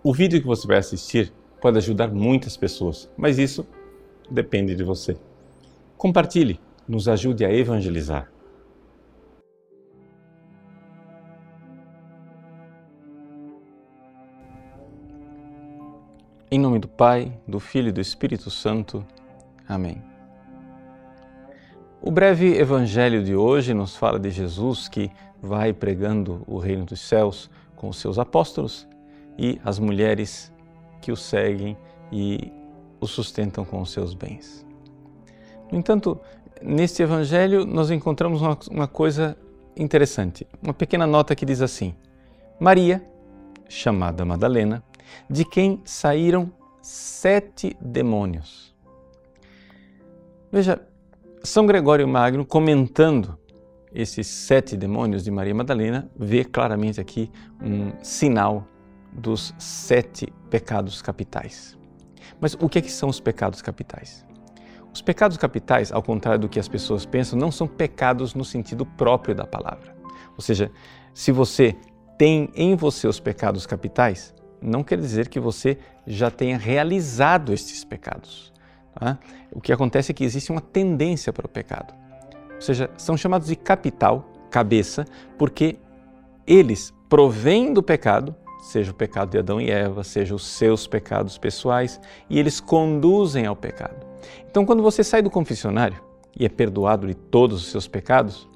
O vídeo que você vai assistir pode ajudar muitas pessoas, mas isso depende de você. Compartilhe, nos ajude a evangelizar. Em nome do Pai, do Filho e do Espírito Santo. Amém. O breve evangelho de hoje nos fala de Jesus que vai pregando o reino dos céus com os seus apóstolos e as mulheres que o seguem e o sustentam com os seus bens. No entanto, neste evangelho nós encontramos uma, uma coisa interessante, uma pequena nota que diz assim: Maria, chamada Madalena, de quem saíram sete demônios. Veja, São Gregório Magno, comentando esses sete demônios de Maria Madalena, vê claramente aqui um sinal dos sete pecados capitais. Mas o que, é que são os pecados capitais? Os pecados capitais, ao contrário do que as pessoas pensam, não são pecados no sentido próprio da palavra. Ou seja, se você tem em você os pecados capitais, não quer dizer que você já tenha realizado estes pecados. Tá? O que acontece é que existe uma tendência para o pecado. Ou seja, são chamados de capital, cabeça, porque eles provêm do pecado, seja o pecado de Adão e Eva, seja os seus pecados pessoais, e eles conduzem ao pecado. Então, quando você sai do confessionário e é perdoado de todos os seus pecados,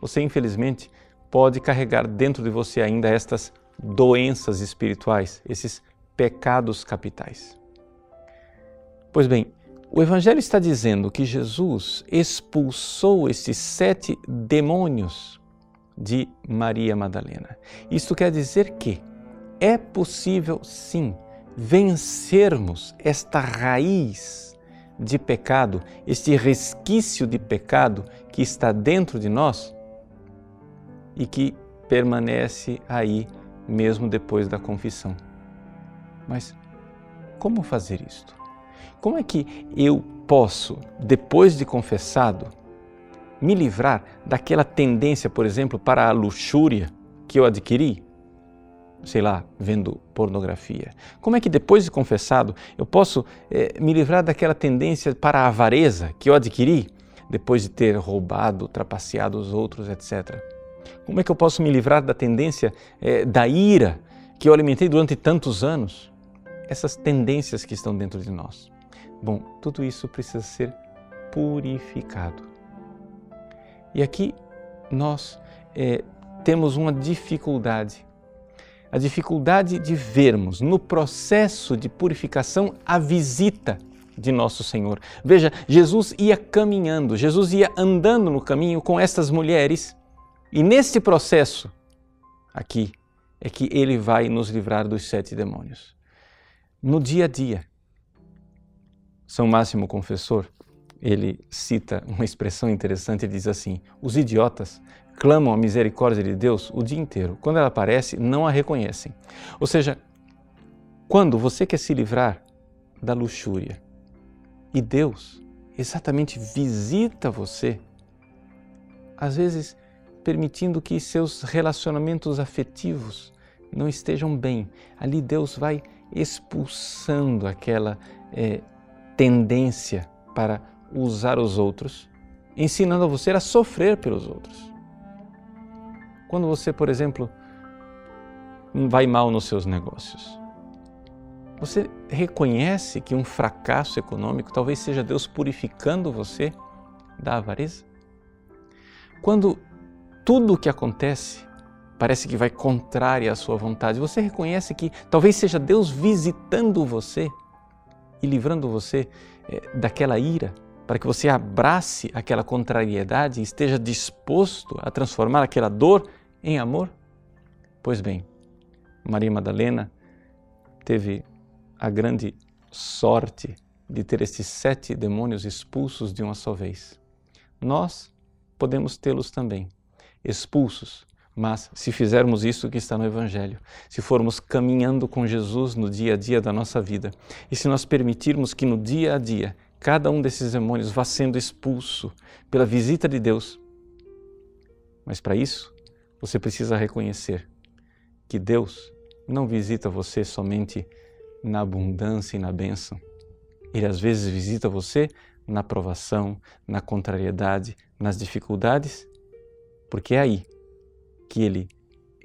você infelizmente pode carregar dentro de você ainda estas doenças espirituais, esses pecados capitais. Pois bem, o Evangelho está dizendo que Jesus expulsou esses sete demônios de Maria Madalena. Isto quer dizer que é possível, sim, vencermos esta raiz de pecado, este resquício de pecado que está dentro de nós e que permanece aí mesmo depois da confissão. Mas como fazer isto? Como é que eu posso, depois de confessado, me livrar daquela tendência, por exemplo, para a luxúria que eu adquiri? Sei lá, vendo pornografia. Como é que depois de confessado eu posso eh, me livrar daquela tendência para a avareza que eu adquiri depois de ter roubado, trapaceado os outros, etc. Como é que eu posso me livrar da tendência eh, da ira que eu alimentei durante tantos anos? Essas tendências que estão dentro de nós. Bom, tudo isso precisa ser purificado. E aqui nós é, temos uma dificuldade. A dificuldade de vermos no processo de purificação a visita de nosso Senhor. Veja, Jesus ia caminhando, Jesus ia andando no caminho com estas mulheres e nesse processo, aqui, é que ele vai nos livrar dos sete demônios. No dia a dia, são Máximo Confessor, ele cita uma expressão interessante, ele diz assim: os idiotas clamam a misericórdia de Deus o dia inteiro. Quando ela aparece, não a reconhecem. Ou seja, quando você quer se livrar da luxúria e Deus exatamente visita você, às vezes permitindo que seus relacionamentos afetivos não estejam bem, ali Deus vai expulsando aquela é, tendência para usar os outros, ensinando a você a sofrer pelos outros. Quando você, por exemplo, vai mal nos seus negócios, você reconhece que um fracasso econômico talvez seja Deus purificando você da avareza? Quando tudo o que acontece parece que vai contrário à sua vontade, você reconhece que talvez seja Deus visitando você e livrando você é, daquela ira, para que você abrace aquela contrariedade e esteja disposto a transformar aquela dor em amor? Pois bem, Maria Madalena teve a grande sorte de ter estes sete demônios expulsos de uma só vez. Nós podemos tê-los também, expulsos mas se fizermos isso que está no Evangelho, se formos caminhando com Jesus no dia a dia da nossa vida, e se nós permitirmos que no dia a dia cada um desses demônios vá sendo expulso pela visita de Deus, mas para isso você precisa reconhecer que Deus não visita você somente na abundância e na bênção. Ele às vezes visita você na provação, na contrariedade, nas dificuldades, porque é aí que ele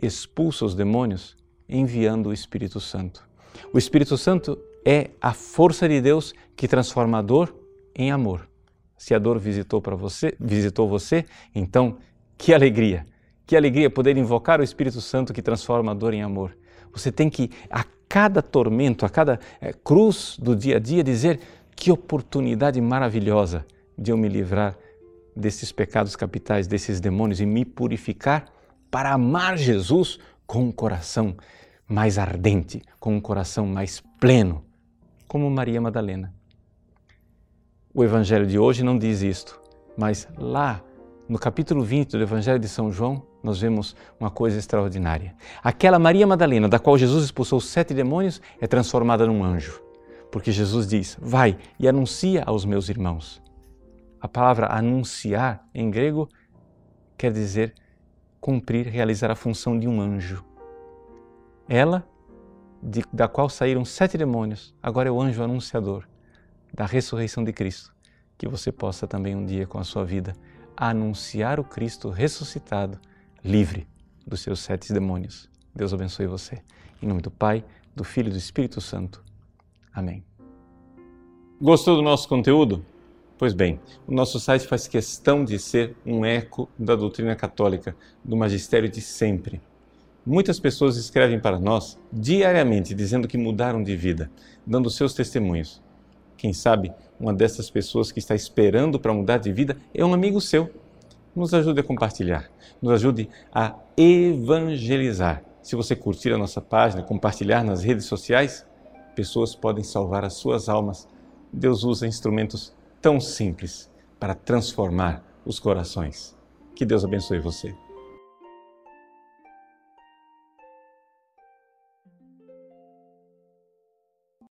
expulsa os demônios enviando o Espírito Santo. O Espírito Santo é a força de Deus que transforma a dor em amor. Se a dor visitou para você, visitou você, então que alegria! Que alegria poder invocar o Espírito Santo que transforma a dor em amor. Você tem que a cada tormento, a cada é, cruz do dia a dia dizer que oportunidade maravilhosa de eu me livrar desses pecados capitais, desses demônios e me purificar para amar Jesus com um coração mais ardente, com um coração mais pleno, como Maria Madalena. O Evangelho de hoje não diz isto, mas lá no capítulo 20 do Evangelho de São João, nós vemos uma coisa extraordinária. Aquela Maria Madalena, da qual Jesus expulsou sete demônios, é transformada num anjo. Porque Jesus diz: Vai e anuncia aos meus irmãos. A palavra anunciar em grego quer dizer cumprir, realizar a função de um anjo. Ela, de, da qual saíram sete demônios, agora é o anjo anunciador da ressurreição de Cristo. Que você possa também um dia com a sua vida anunciar o Cristo ressuscitado, livre dos seus sete demônios. Deus abençoe você. Em nome do Pai, do Filho e do Espírito Santo. Amém. Gostou do nosso conteúdo? Pois bem, o nosso site faz questão de ser um eco da doutrina católica, do magistério de sempre. Muitas pessoas escrevem para nós diariamente dizendo que mudaram de vida, dando seus testemunhos. Quem sabe uma dessas pessoas que está esperando para mudar de vida é um amigo seu. Nos ajude a compartilhar, nos ajude a evangelizar. Se você curtir a nossa página, compartilhar nas redes sociais, pessoas podem salvar as suas almas. Deus usa instrumentos tão simples para transformar os corações. Que Deus abençoe você.